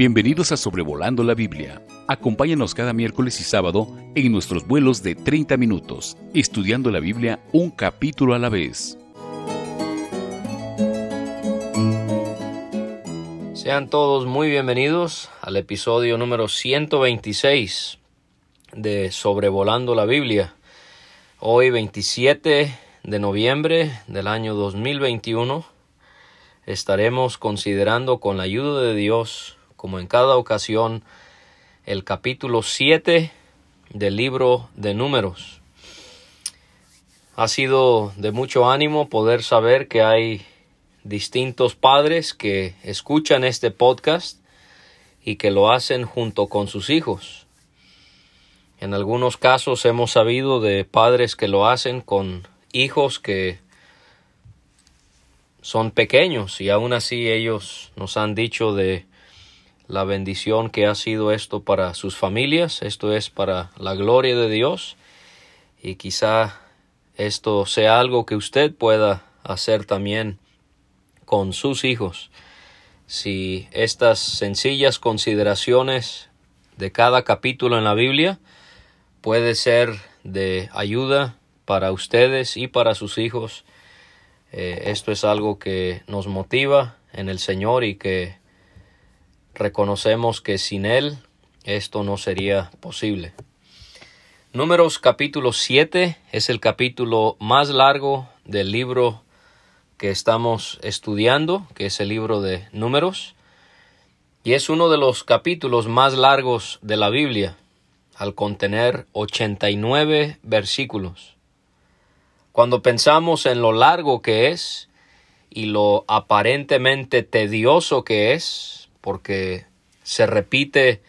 Bienvenidos a Sobrevolando la Biblia. Acompáñanos cada miércoles y sábado en nuestros vuelos de 30 minutos, estudiando la Biblia un capítulo a la vez. Sean todos muy bienvenidos al episodio número 126 de Sobrevolando la Biblia. Hoy 27 de noviembre del año 2021 estaremos considerando con la ayuda de Dios como en cada ocasión, el capítulo 7 del libro de números. Ha sido de mucho ánimo poder saber que hay distintos padres que escuchan este podcast y que lo hacen junto con sus hijos. En algunos casos hemos sabido de padres que lo hacen con hijos que son pequeños y aún así ellos nos han dicho de la bendición que ha sido esto para sus familias, esto es para la gloria de Dios y quizá esto sea algo que usted pueda hacer también con sus hijos. Si estas sencillas consideraciones de cada capítulo en la Biblia puede ser de ayuda para ustedes y para sus hijos, eh, esto es algo que nos motiva en el Señor y que reconocemos que sin Él esto no sería posible. Números capítulo 7 es el capítulo más largo del libro que estamos estudiando, que es el libro de Números, y es uno de los capítulos más largos de la Biblia, al contener 89 versículos. Cuando pensamos en lo largo que es y lo aparentemente tedioso que es, porque se repite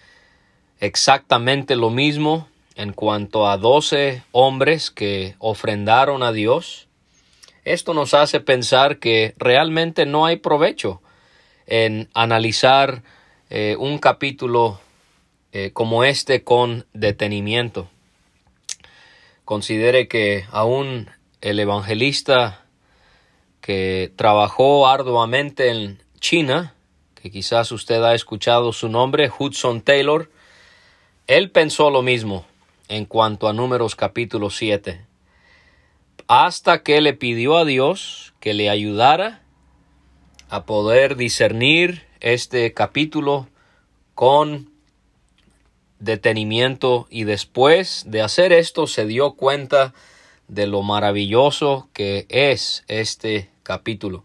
exactamente lo mismo en cuanto a doce hombres que ofrendaron a Dios. Esto nos hace pensar que realmente no hay provecho en analizar eh, un capítulo eh, como este con detenimiento. Considere que aún el evangelista que trabajó arduamente en China que quizás usted ha escuchado su nombre, Hudson Taylor, él pensó lo mismo en cuanto a números capítulo 7, hasta que le pidió a Dios que le ayudara a poder discernir este capítulo con detenimiento y después de hacer esto se dio cuenta de lo maravilloso que es este capítulo.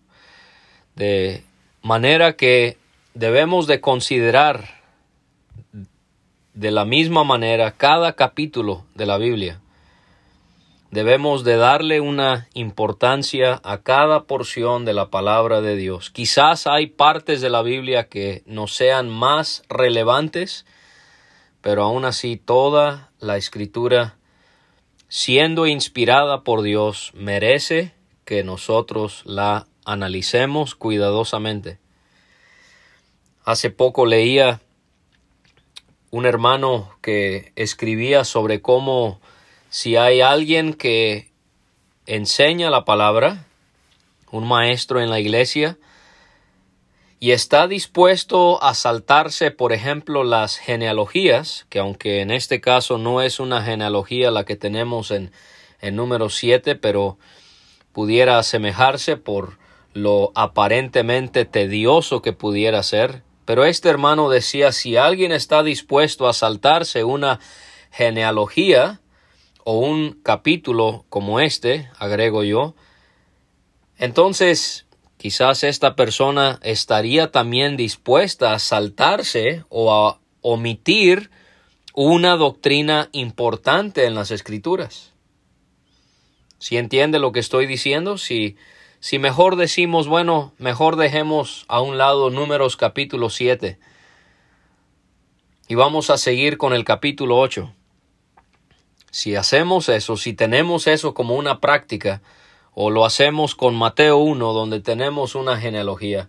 De manera que debemos de considerar de la misma manera cada capítulo de la Biblia. Debemos de darle una importancia a cada porción de la palabra de Dios. Quizás hay partes de la Biblia que no sean más relevantes, pero aún así toda la escritura, siendo inspirada por Dios, merece que nosotros la analicemos cuidadosamente. Hace poco leía un hermano que escribía sobre cómo si hay alguien que enseña la palabra, un maestro en la iglesia, y está dispuesto a saltarse, por ejemplo, las genealogías, que aunque en este caso no es una genealogía la que tenemos en, en número 7, pero pudiera asemejarse por lo aparentemente tedioso que pudiera ser, pero este hermano decía, si alguien está dispuesto a saltarse una genealogía o un capítulo como este, agrego yo, entonces quizás esta persona estaría también dispuesta a saltarse o a omitir una doctrina importante en las escrituras. ¿Si entiende lo que estoy diciendo? Si si mejor decimos, bueno, mejor dejemos a un lado números capítulo 7 y vamos a seguir con el capítulo 8. Si hacemos eso, si tenemos eso como una práctica, o lo hacemos con Mateo 1, donde tenemos una genealogía,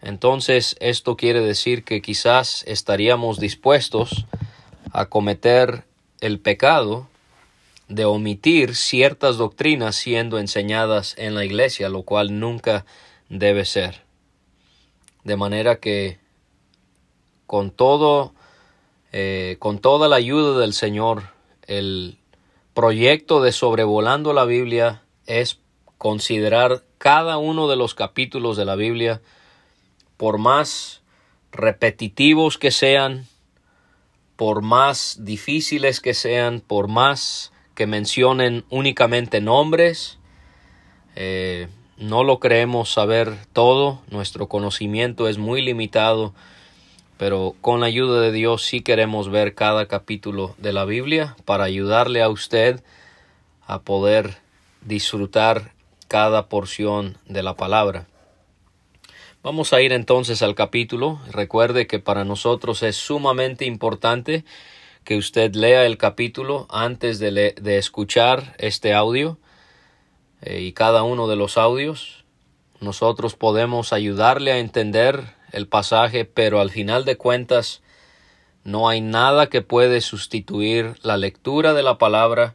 entonces esto quiere decir que quizás estaríamos dispuestos a cometer el pecado de omitir ciertas doctrinas siendo enseñadas en la iglesia, lo cual nunca debe ser. De manera que con todo, eh, con toda la ayuda del Señor, el proyecto de sobrevolando la Biblia es considerar cada uno de los capítulos de la Biblia, por más repetitivos que sean, por más difíciles que sean, por más que mencionen únicamente nombres, eh, no lo creemos saber todo, nuestro conocimiento es muy limitado, pero con la ayuda de Dios sí queremos ver cada capítulo de la Biblia para ayudarle a usted a poder disfrutar cada porción de la palabra. Vamos a ir entonces al capítulo. Recuerde que para nosotros es sumamente importante que usted lea el capítulo antes de, de escuchar este audio eh, y cada uno de los audios. Nosotros podemos ayudarle a entender el pasaje, pero al final de cuentas no hay nada que puede sustituir la lectura de la palabra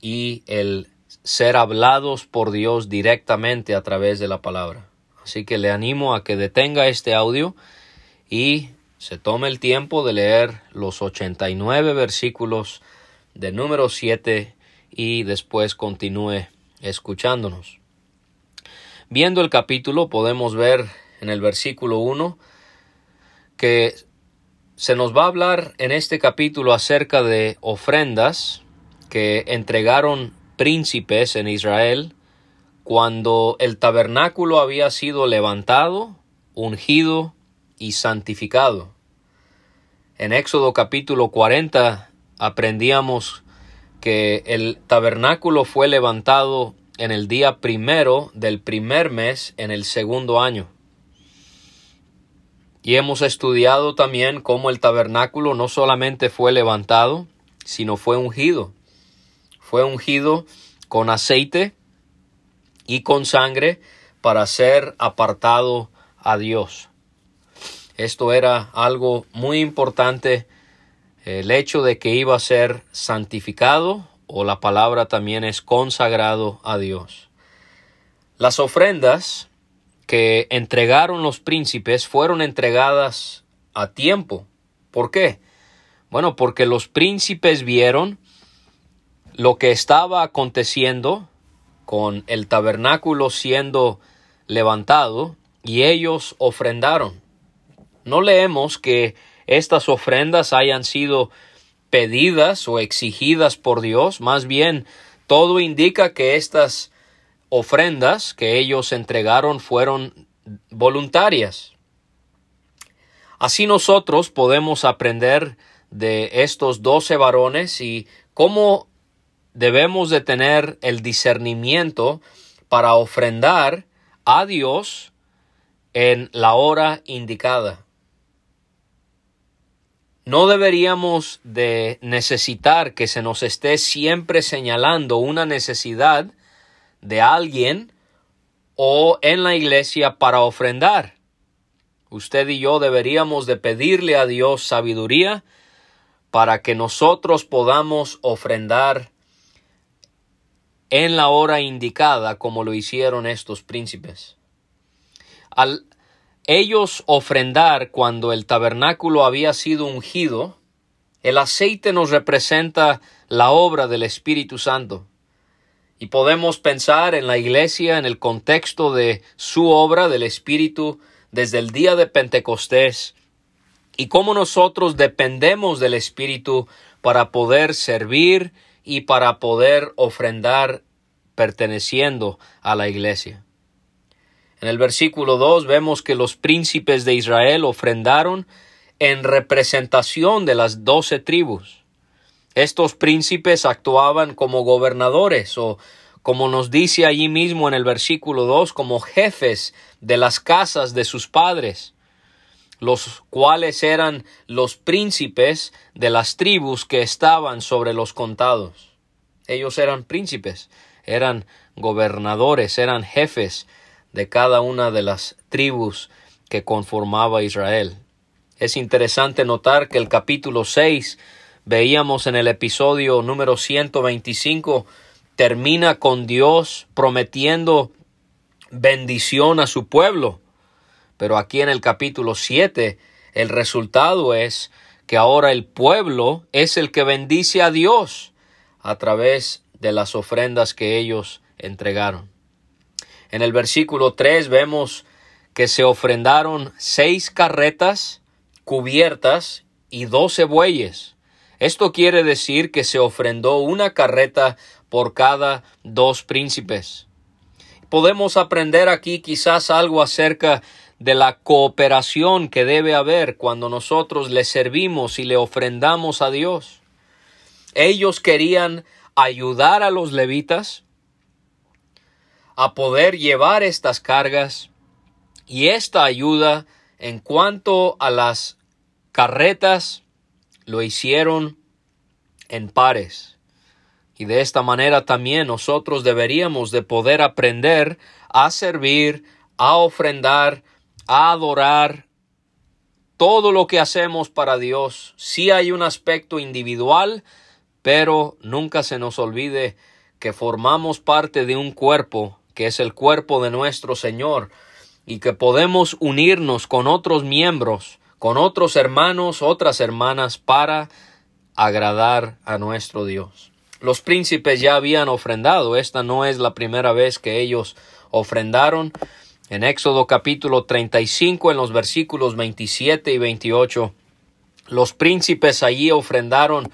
y el ser hablados por Dios directamente a través de la palabra. Así que le animo a que detenga este audio y se tome el tiempo de leer los 89 versículos de número 7 y después continúe escuchándonos. Viendo el capítulo podemos ver en el versículo 1 que se nos va a hablar en este capítulo acerca de ofrendas que entregaron príncipes en Israel cuando el tabernáculo había sido levantado, ungido y santificado. En Éxodo capítulo 40 aprendíamos que el tabernáculo fue levantado en el día primero del primer mes en el segundo año. Y hemos estudiado también cómo el tabernáculo no solamente fue levantado, sino fue ungido. Fue ungido con aceite y con sangre para ser apartado a Dios. Esto era algo muy importante el hecho de que iba a ser santificado o la palabra también es consagrado a Dios. Las ofrendas que entregaron los príncipes fueron entregadas a tiempo. ¿Por qué? Bueno, porque los príncipes vieron lo que estaba aconteciendo con el tabernáculo siendo levantado y ellos ofrendaron. No leemos que estas ofrendas hayan sido pedidas o exigidas por Dios, más bien todo indica que estas ofrendas que ellos entregaron fueron voluntarias. Así nosotros podemos aprender de estos doce varones y cómo debemos de tener el discernimiento para ofrendar a Dios en la hora indicada. No deberíamos de necesitar que se nos esté siempre señalando una necesidad de alguien o en la iglesia para ofrendar. Usted y yo deberíamos de pedirle a Dios sabiduría para que nosotros podamos ofrendar en la hora indicada como lo hicieron estos príncipes. Al ellos ofrendar cuando el tabernáculo había sido ungido, el aceite nos representa la obra del Espíritu Santo. Y podemos pensar en la iglesia en el contexto de su obra del Espíritu desde el día de Pentecostés y cómo nosotros dependemos del Espíritu para poder servir y para poder ofrendar perteneciendo a la iglesia. En el versículo 2 vemos que los príncipes de Israel ofrendaron en representación de las doce tribus. Estos príncipes actuaban como gobernadores o como nos dice allí mismo en el versículo 2, como jefes de las casas de sus padres, los cuales eran los príncipes de las tribus que estaban sobre los contados. Ellos eran príncipes, eran gobernadores, eran jefes de cada una de las tribus que conformaba Israel. Es interesante notar que el capítulo 6 veíamos en el episodio número 125 termina con Dios prometiendo bendición a su pueblo. Pero aquí en el capítulo 7 el resultado es que ahora el pueblo es el que bendice a Dios a través de las ofrendas que ellos entregaron. En el versículo 3 vemos que se ofrendaron seis carretas cubiertas y doce bueyes. Esto quiere decir que se ofrendó una carreta por cada dos príncipes. Podemos aprender aquí quizás algo acerca de la cooperación que debe haber cuando nosotros le servimos y le ofrendamos a Dios. Ellos querían ayudar a los levitas a poder llevar estas cargas y esta ayuda en cuanto a las carretas lo hicieron en pares. Y de esta manera también nosotros deberíamos de poder aprender a servir, a ofrendar, a adorar. Todo lo que hacemos para Dios, sí hay un aspecto individual, pero nunca se nos olvide que formamos parte de un cuerpo, que es el cuerpo de nuestro Señor, y que podemos unirnos con otros miembros, con otros hermanos, otras hermanas, para agradar a nuestro Dios. Los príncipes ya habían ofrendado, esta no es la primera vez que ellos ofrendaron. En Éxodo capítulo 35, en los versículos 27 y 28, los príncipes allí ofrendaron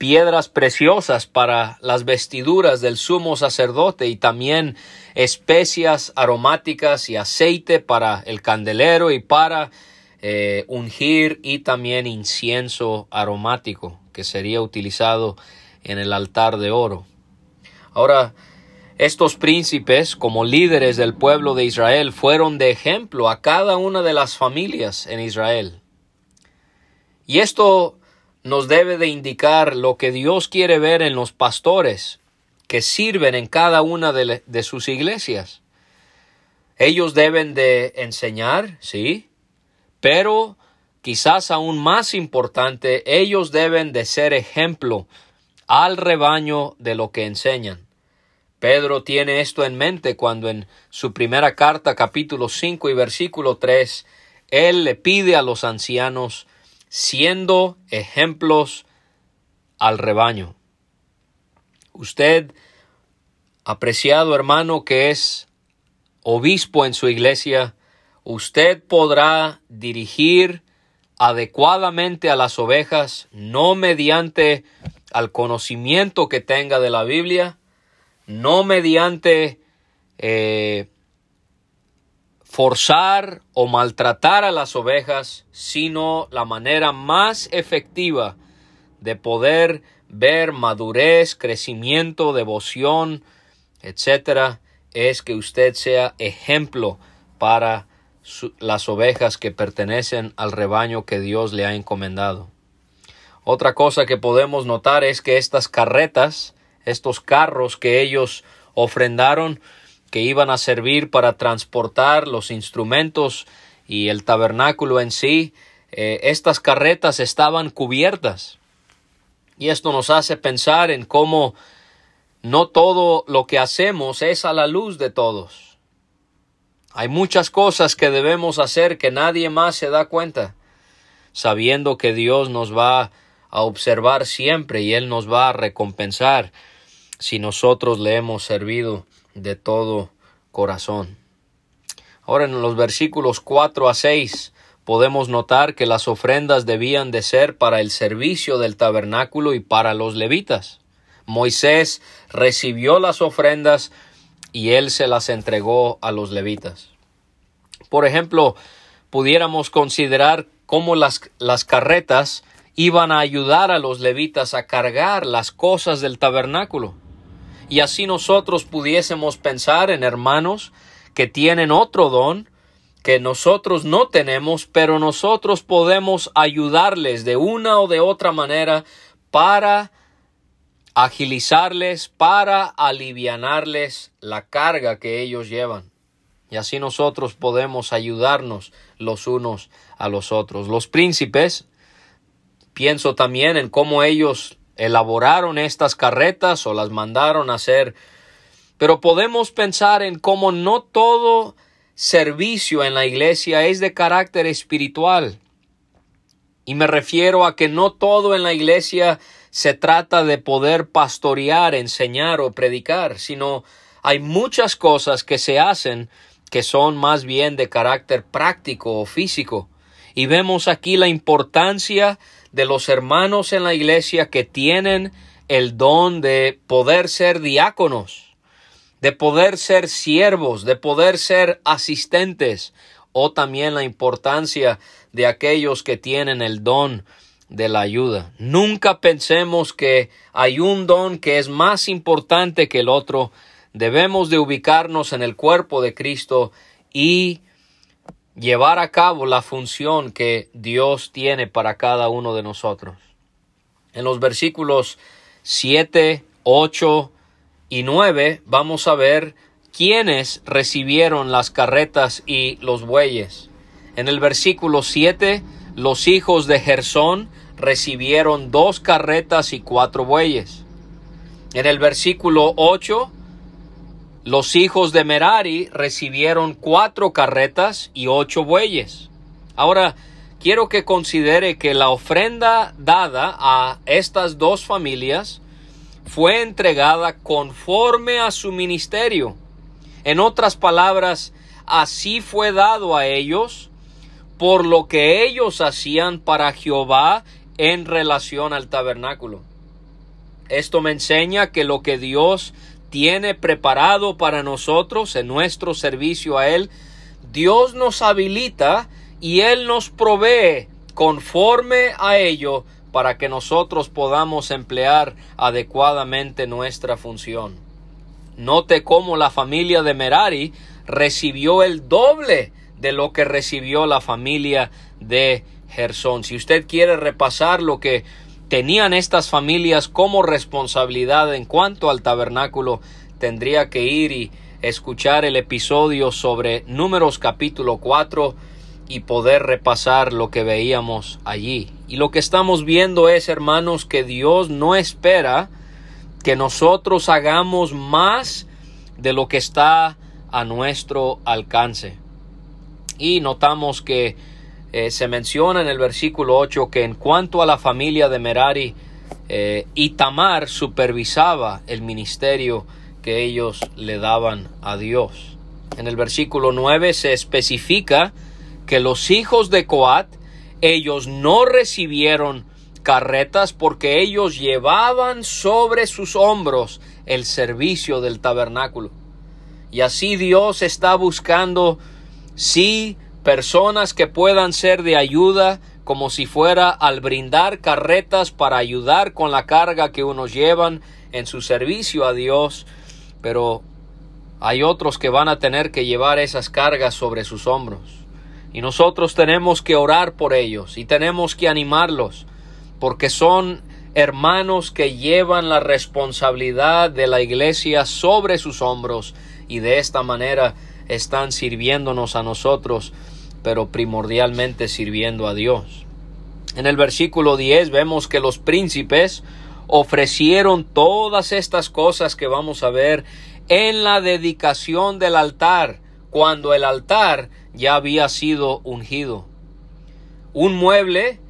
piedras preciosas para las vestiduras del sumo sacerdote y también especias aromáticas y aceite para el candelero y para eh, ungir y también incienso aromático que sería utilizado en el altar de oro. Ahora, estos príncipes, como líderes del pueblo de Israel, fueron de ejemplo a cada una de las familias en Israel. Y esto nos debe de indicar lo que Dios quiere ver en los pastores que sirven en cada una de, sus iglesias. Ellos deben de enseñar, sí, pero quizás aún más importante, ellos deben de ser ejemplo al rebaño de lo que enseñan. Pedro tiene esto en mente cuando en su primera carta capítulo 5 y versículo 3 él le pide a los ancianos siendo ejemplos al rebaño. Usted, apreciado hermano que es obispo en su iglesia, usted podrá dirigir adecuadamente a las ovejas, no mediante al conocimiento que tenga de la Biblia, no mediante eh, forzar o maltratar a las ovejas, sino la manera más efectiva de poder ver madurez, crecimiento, devoción, etcétera, es que usted sea ejemplo para las ovejas que pertenecen al rebaño que Dios le ha encomendado. Otra cosa que podemos notar es que estas carretas, estos carros que ellos ofrendaron, que iban a servir para transportar los instrumentos y el tabernáculo en sí, eh, estas carretas estaban cubiertas. Y esto nos hace pensar en cómo no todo lo que hacemos es a la luz de todos. Hay muchas cosas que debemos hacer que nadie más se da cuenta, sabiendo que Dios nos va a observar siempre y Él nos va a recompensar si nosotros le hemos servido de todo corazón. Ahora en los versículos 4 a 6 podemos notar que las ofrendas debían de ser para el servicio del tabernáculo y para los levitas. Moisés recibió las ofrendas y él se las entregó a los levitas. Por ejemplo, pudiéramos considerar cómo las, las carretas iban a ayudar a los levitas a cargar las cosas del tabernáculo y así nosotros pudiésemos pensar en hermanos que tienen otro don que nosotros no tenemos, pero nosotros podemos ayudarles de una o de otra manera para agilizarles, para alivianarles la carga que ellos llevan. Y así nosotros podemos ayudarnos los unos a los otros. Los príncipes, pienso también en cómo ellos elaboraron estas carretas o las mandaron a hacer. Pero podemos pensar en cómo no todo servicio en la iglesia es de carácter espiritual. Y me refiero a que no todo en la iglesia se trata de poder pastorear, enseñar o predicar, sino hay muchas cosas que se hacen que son más bien de carácter práctico o físico. Y vemos aquí la importancia de los hermanos en la iglesia que tienen el don de poder ser diáconos, de poder ser siervos, de poder ser asistentes, o también la importancia de aquellos que tienen el don de la ayuda. Nunca pensemos que hay un don que es más importante que el otro. Debemos de ubicarnos en el cuerpo de Cristo y llevar a cabo la función que Dios tiene para cada uno de nosotros. En los versículos 7, 8 y 9 vamos a ver quiénes recibieron las carretas y los bueyes. En el versículo 7, los hijos de Gersón recibieron dos carretas y cuatro bueyes. En el versículo 8, los hijos de Merari recibieron cuatro carretas y ocho bueyes. Ahora, quiero que considere que la ofrenda dada a estas dos familias fue entregada conforme a su ministerio. En otras palabras, así fue dado a ellos por lo que ellos hacían para Jehová en relación al tabernáculo. Esto me enseña que lo que Dios tiene preparado para nosotros en nuestro servicio a Él, Dios nos habilita y Él nos provee conforme a ello para que nosotros podamos emplear adecuadamente nuestra función. Note cómo la familia de Merari recibió el doble de lo que recibió la familia de Gersón. Si usted quiere repasar lo que tenían estas familias como responsabilidad en cuanto al tabernáculo, tendría que ir y escuchar el episodio sobre Números capítulo 4 y poder repasar lo que veíamos allí. Y lo que estamos viendo es, hermanos, que Dios no espera que nosotros hagamos más de lo que está a nuestro alcance. Y notamos que eh, se menciona en el versículo 8 que en cuanto a la familia de Merari, eh, Itamar supervisaba el ministerio que ellos le daban a Dios. En el versículo 9 se especifica que los hijos de Coat, ellos no recibieron carretas porque ellos llevaban sobre sus hombros el servicio del tabernáculo. Y así Dios está buscando sí personas que puedan ser de ayuda como si fuera al brindar carretas para ayudar con la carga que unos llevan en su servicio a Dios, pero hay otros que van a tener que llevar esas cargas sobre sus hombros. Y nosotros tenemos que orar por ellos y tenemos que animarlos, porque son hermanos que llevan la responsabilidad de la iglesia sobre sus hombros y de esta manera están sirviéndonos a nosotros, pero primordialmente sirviendo a Dios. En el versículo 10 vemos que los príncipes ofrecieron todas estas cosas que vamos a ver en la dedicación del altar, cuando el altar ya había sido ungido. Un mueble,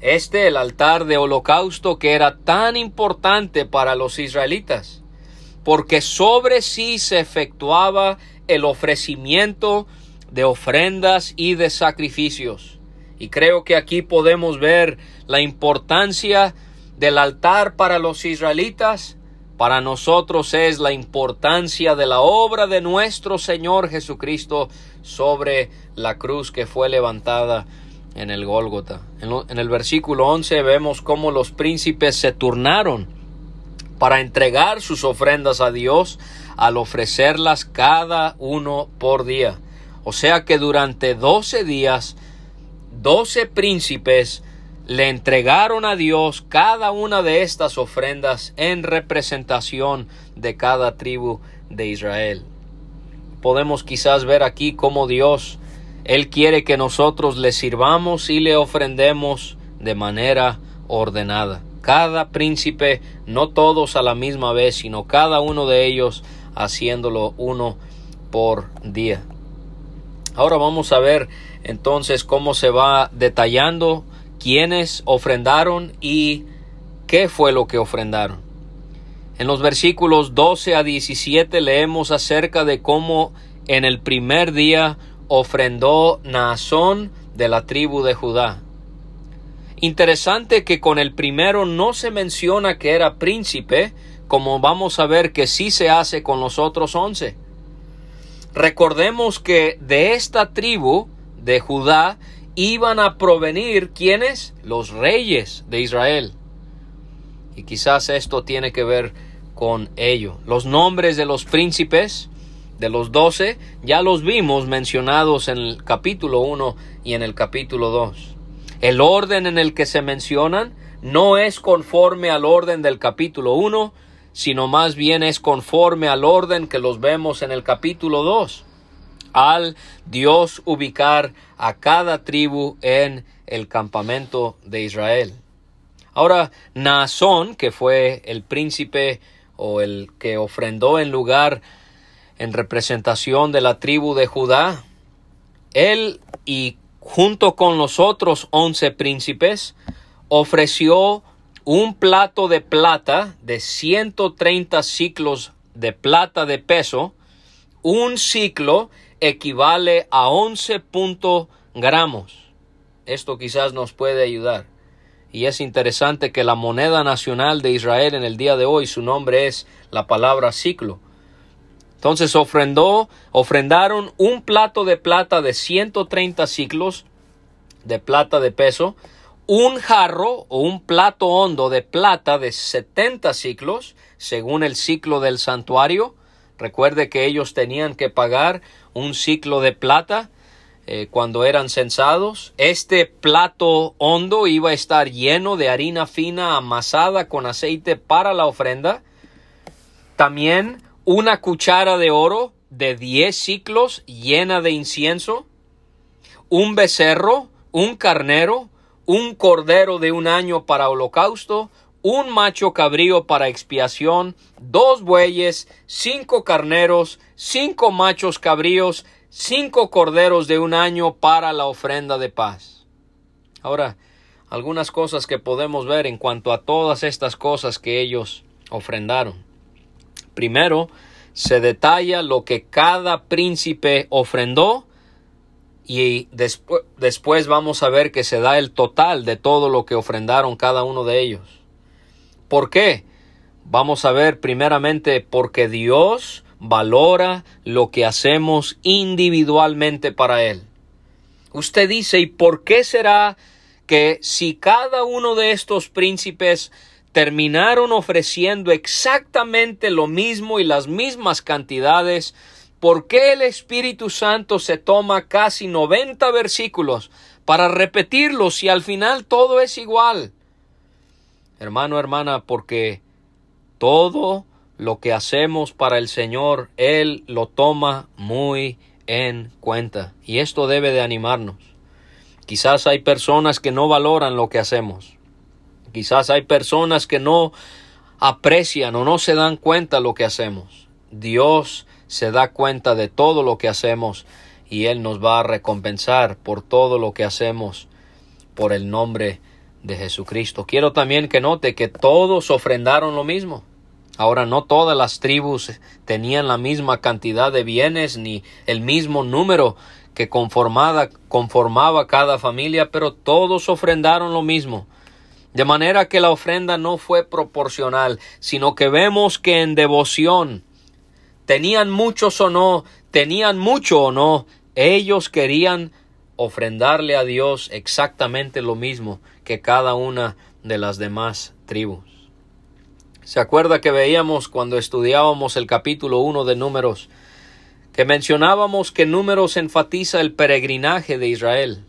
este el altar de holocausto que era tan importante para los israelitas, porque sobre sí se efectuaba el ofrecimiento de ofrendas y de sacrificios. Y creo que aquí podemos ver la importancia del altar para los israelitas. Para nosotros es la importancia de la obra de nuestro Señor Jesucristo sobre la cruz que fue levantada en el Gólgota. En, el versículo 11 vemos cómo los príncipes se turnaron para entregar sus ofrendas a Dios al ofrecerlas cada uno por día. O sea que durante doce días, doce príncipes le entregaron a Dios cada una de estas ofrendas en representación de cada tribu de Israel. Podemos quizás ver aquí cómo Dios, Él quiere que nosotros le sirvamos y le ofrendemos de manera ordenada. Cada príncipe, no todos a la misma vez, sino cada uno de ellos haciéndolo uno por día. Ahora vamos a ver entonces cómo se va detallando quiénes ofrendaron y qué fue lo que ofrendaron. En los versículos 12 a 17 leemos acerca de cómo en el primer día ofrendó Naasón de la tribu de Judá. Interesante que con el primero no se menciona que era príncipe, como vamos a ver que sí se hace con los otros once. Recordemos que de esta tribu de Judá iban a provenir quienes? Los reyes de Israel. Y quizás esto tiene que ver con ello. Los nombres de los príncipes de los doce ya los vimos mencionados en el capítulo 1 y en el capítulo 2. El orden en el que se mencionan no es conforme al orden del capítulo 1, sino más bien es conforme al orden que los vemos en el capítulo 2, al Dios ubicar a cada tribu en el campamento de Israel. Ahora, Naasón, que fue el príncipe o el que ofrendó en lugar en representación de la tribu de Judá, él y junto con los otros once príncipes ofreció un plato de plata de 130 ciclos de plata de peso, un ciclo equivale a 11 gramos. Esto quizás nos puede ayudar. Y es interesante que la moneda nacional de Israel en el día de hoy, su nombre es la palabra ciclo. Entonces ofrendó, ofrendaron un plato de plata de 130 ciclos de plata de peso, un jarro o un plato hondo de plata de 70 ciclos, según el ciclo del santuario. Recuerde que ellos tenían que pagar un ciclo de plata eh, cuando eran censados. Este plato hondo iba a estar lleno de harina fina amasada con aceite para la ofrenda. También una cuchara de oro de diez ciclos llena de incienso. Un becerro, un carnero, un cordero de un año para holocausto, un macho cabrío para expiación, dos bueyes, cinco carneros, cinco machos cabríos, cinco corderos de un año para la ofrenda de paz. Ahora, algunas cosas que podemos ver en cuanto a todas estas cosas que ellos ofrendaron. Primero, se detalla lo que cada príncipe ofrendó y después vamos a ver que se da el total de todo lo que ofrendaron cada uno de ellos. ¿Por qué? Vamos a ver primeramente porque Dios valora lo que hacemos individualmente para Él. Usted dice, ¿y por qué será que si cada uno de estos príncipes terminaron ofreciendo exactamente lo mismo y las mismas cantidades, ¿por qué el Espíritu Santo se toma casi 90 versículos para repetirlos si al final todo es igual? Hermano, hermana, porque todo lo que hacemos para el Señor, Él lo toma muy en cuenta. Y esto debe de animarnos. Quizás hay personas que no valoran lo que hacemos. Quizás hay personas que no aprecian o no se dan cuenta lo que hacemos. Dios se da cuenta de todo lo que hacemos y Él nos va a recompensar por todo lo que hacemos por el nombre de Jesucristo. Quiero también que note que todos ofrendaron lo mismo. Ahora no todas las tribus tenían la misma cantidad de bienes ni el mismo número que conformada, conformaba cada familia, pero todos ofrendaron lo mismo. De manera que la ofrenda no fue proporcional, sino que vemos que en devoción, tenían muchos o no, tenían mucho o no, ellos querían ofrendarle a Dios exactamente lo mismo que cada una de las demás tribus. ¿Se acuerda que veíamos cuando estudiábamos el capítulo 1 de Números que mencionábamos que Números enfatiza el peregrinaje de Israel?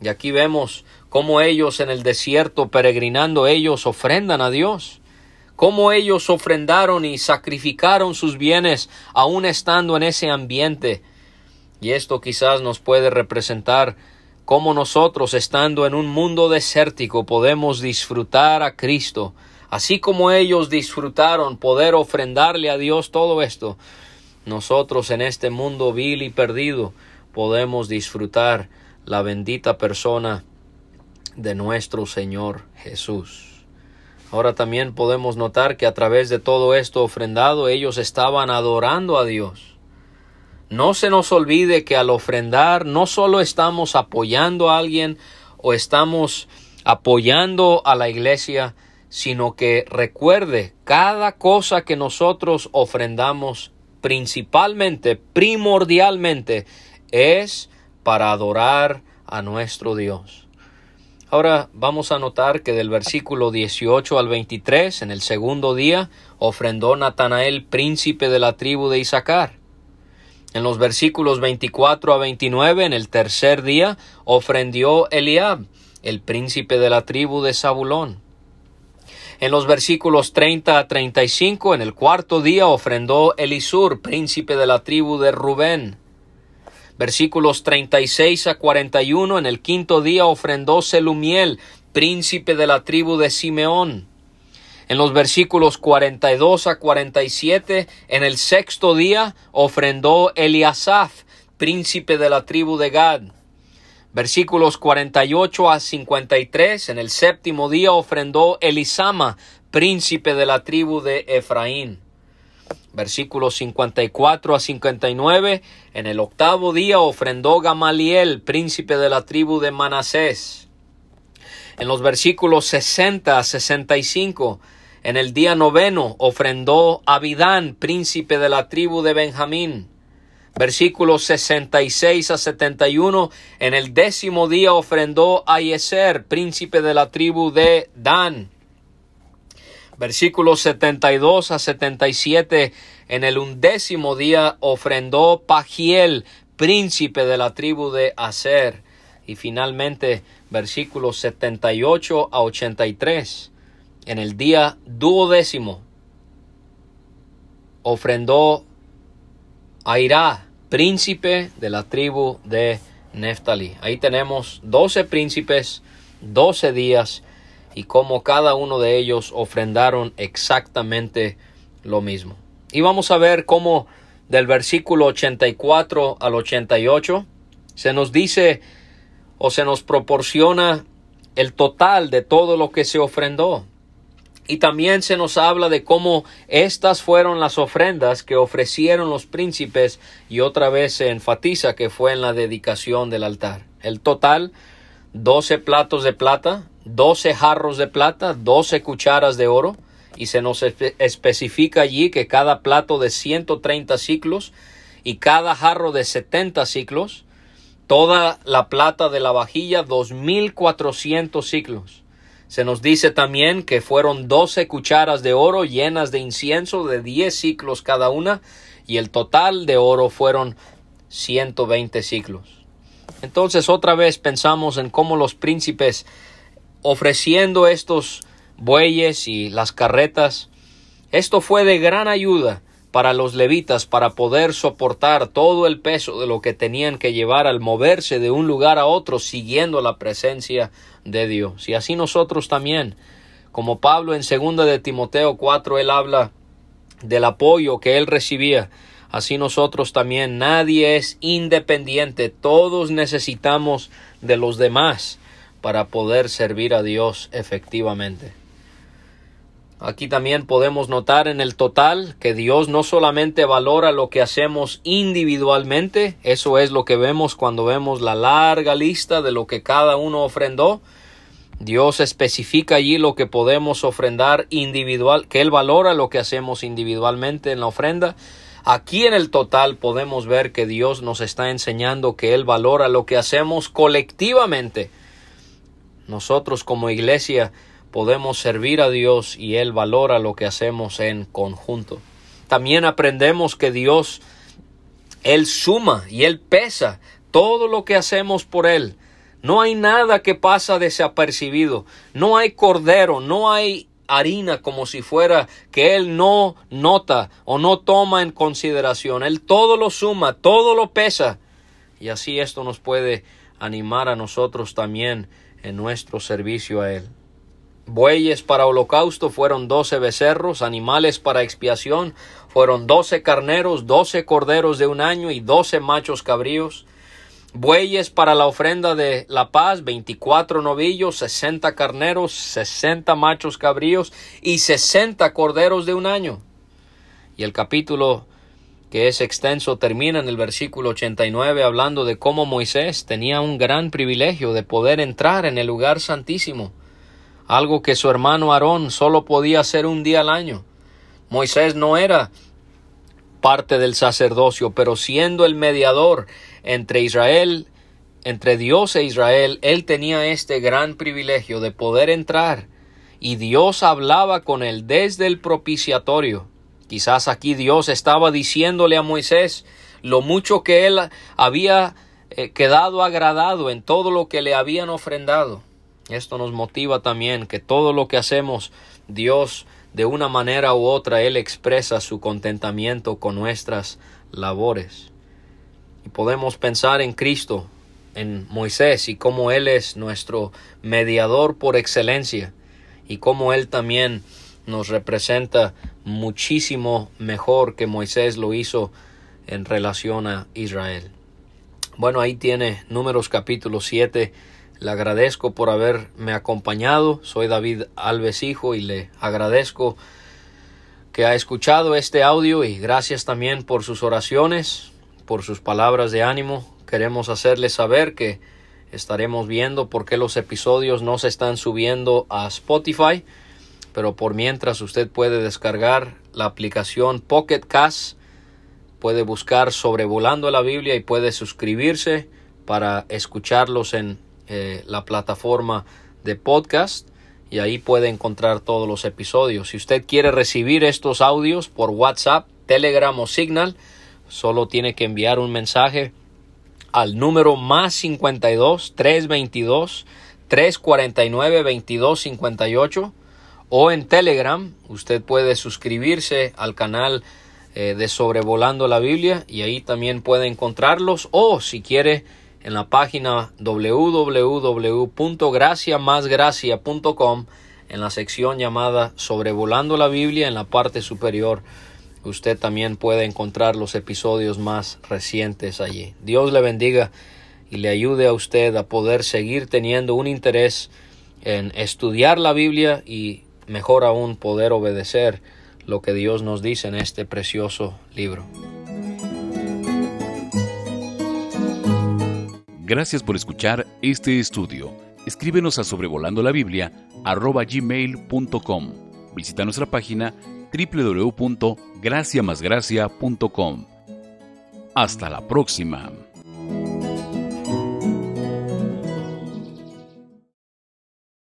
Y aquí vemos cómo ellos en el desierto peregrinando ellos ofrendan a Dios, cómo ellos ofrendaron y sacrificaron sus bienes aún estando en ese ambiente. Y esto quizás nos puede representar cómo nosotros estando en un mundo desértico podemos disfrutar a Cristo Así como ellos disfrutaron poder ofrendarle a Dios todo esto, nosotros en este mundo vil y perdido podemos disfrutar la bendita persona de nuestro Señor Jesús. Ahora también podemos notar que a través de todo esto ofrendado ellos estaban adorando a Dios. No se nos olvide que al ofrendar no solo estamos apoyando a alguien o estamos apoyando a la iglesia, sino que recuerde cada cosa que nosotros ofrendamos principalmente, primordialmente, es para adorar a nuestro Dios. Ahora vamos a notar que del versículo 18 al 23, en el segundo día, ofrendó Natanael, príncipe de la tribu de Isaacar. En los versículos 24 a 29, en el tercer día, ofrendió Eliab, el príncipe de la tribu de Zabulón. En los versículos 30 a 35, en el cuarto día, ofrendó Elisur, príncipe de la tribu de Rubén. Versículos 36 a 41, en el quinto día ofrendó Selumiel, príncipe de la tribu de Simeón. En los versículos 42 a 47, en el sexto día ofrendó Eliasaf, príncipe de la tribu de Gad. Versículos 48 a 53, en el séptimo día ofrendó Elisama, príncipe de la tribu de Efraín versículos 54 a 59, en el octavo día ofrendó Gamaliel, príncipe de la tribu de Manasés. En los versículos 60 a 65, en el día noveno ofrendó Abidán, príncipe de la tribu de Benjamín. Versículos 66 a 71, en el décimo día ofrendó Ayeser, príncipe de la tribu de Dan versículos 72 a 77, en el undécimo día ofrendó Pagiel, príncipe de la tribu de Aser. Y finalmente, versículos 78 a 83, en el día duodécimo, ofrendó Airá, príncipe de la tribu de Neftali. Ahí tenemos doce príncipes, doce días, y cómo cada uno de ellos ofrendaron exactamente lo mismo. Y vamos a ver cómo del versículo 84 al 88 se nos dice o se nos proporciona el total de todo lo que se ofrendó. Y también se nos habla de cómo estas fueron las ofrendas que ofrecieron los príncipes y otra vez se enfatiza que fue en la dedicación del altar. El total, 12 platos de plata, 12 jarros de plata, 12 cucharas de oro, y se nos especifica allí que cada plato de 130 ciclos y cada jarro de 70 ciclos, toda la plata de la vajilla 2400 ciclos. Se nos dice también que fueron 12 cucharas de oro llenas de incienso de 10 ciclos cada una y el total de oro fueron 120 ciclos. Entonces otra vez pensamos en cómo los príncipes ofreciendo estos bueyes y las carretas. Esto fue de gran ayuda para los levitas para poder soportar todo el peso de lo que tenían que llevar al moverse de un lugar a otro siguiendo la presencia de Dios. Y así nosotros también, como Pablo en segunda de Timoteo 4 él habla del apoyo que él recibía, así nosotros también nadie es independiente, todos necesitamos de los demás para poder servir a Dios efectivamente. Aquí también podemos notar en el total que Dios no solamente valora lo que hacemos individualmente, eso es lo que vemos cuando vemos la larga lista de lo que cada uno ofrendó, Dios especifica allí lo que podemos ofrendar individual, que Él valora lo que hacemos individualmente en la ofrenda. Aquí en el total podemos ver que Dios nos está enseñando que Él valora lo que hacemos colectivamente nosotros como iglesia podemos servir a Dios y Él valora lo que hacemos en conjunto. También aprendemos que Dios, Él suma y Él pesa todo lo que hacemos por Él. No hay nada que pasa desapercibido. No hay cordero, no hay harina como si fuera que Él no nota o no toma en consideración. Él todo lo suma, todo lo pesa. Y así esto nos puede animar a nosotros también en nuestro servicio a Él. Bueyes para holocausto fueron doce becerros, animales para expiación fueron doce carneros, doce corderos de un año y doce machos cabríos. bueyes para la ofrenda de la paz, 24 novillos, 60 carneros, 60 machos cabríos y 60 corderos de un año. Y el capítulo que es extenso termina en el versículo 89 hablando de cómo Moisés tenía un gran privilegio de poder entrar en el lugar santísimo, algo que su hermano Aarón solo podía hacer un día al año. Moisés no era parte del sacerdocio, pero siendo el mediador entre Israel, entre Dios e Israel, él tenía este gran privilegio de poder entrar y Dios hablaba con él desde el propiciatorio. Quizás aquí Dios estaba diciéndole a Moisés lo mucho que él había eh, quedado agradado en todo lo que le habían ofrendado. Esto nos motiva también que todo lo que hacemos Dios de una manera u otra Él expresa su contentamiento con nuestras labores. Y podemos pensar en Cristo, en Moisés y cómo Él es nuestro mediador por excelencia y cómo Él también nos representa muchísimo mejor que Moisés lo hizo en relación a Israel. Bueno, ahí tiene números capítulo 7 le agradezco por haberme acompañado. Soy David Alves Hijo y le agradezco que ha escuchado este audio y gracias también por sus oraciones, por sus palabras de ánimo. Queremos hacerle saber que estaremos viendo por qué los episodios no se están subiendo a Spotify, pero por mientras usted puede descargar la aplicación Pocket Cast, puede buscar sobrevolando la Biblia y puede suscribirse para escucharlos en eh, la plataforma de podcast y ahí puede encontrar todos los episodios. Si usted quiere recibir estos audios por WhatsApp, Telegram o Signal, solo tiene que enviar un mensaje al número más 52 322 349 2258 o en Telegram usted puede suscribirse al canal eh, de Sobrevolando la Biblia y ahí también puede encontrarlos o si quiere en la página www.graciamasgracia.com en la sección llamada Sobrevolando la Biblia en la parte superior. Usted también puede encontrar los episodios más recientes allí. Dios le bendiga y le ayude a usted a poder seguir teniendo un interés en estudiar la Biblia y mejor aún poder obedecer lo que Dios nos dice en este precioso libro. Gracias por escuchar este estudio. Escríbenos a sobrevolando la Biblia gmail.com. Visita nuestra página www.graciamasgracia.com. Hasta la próxima.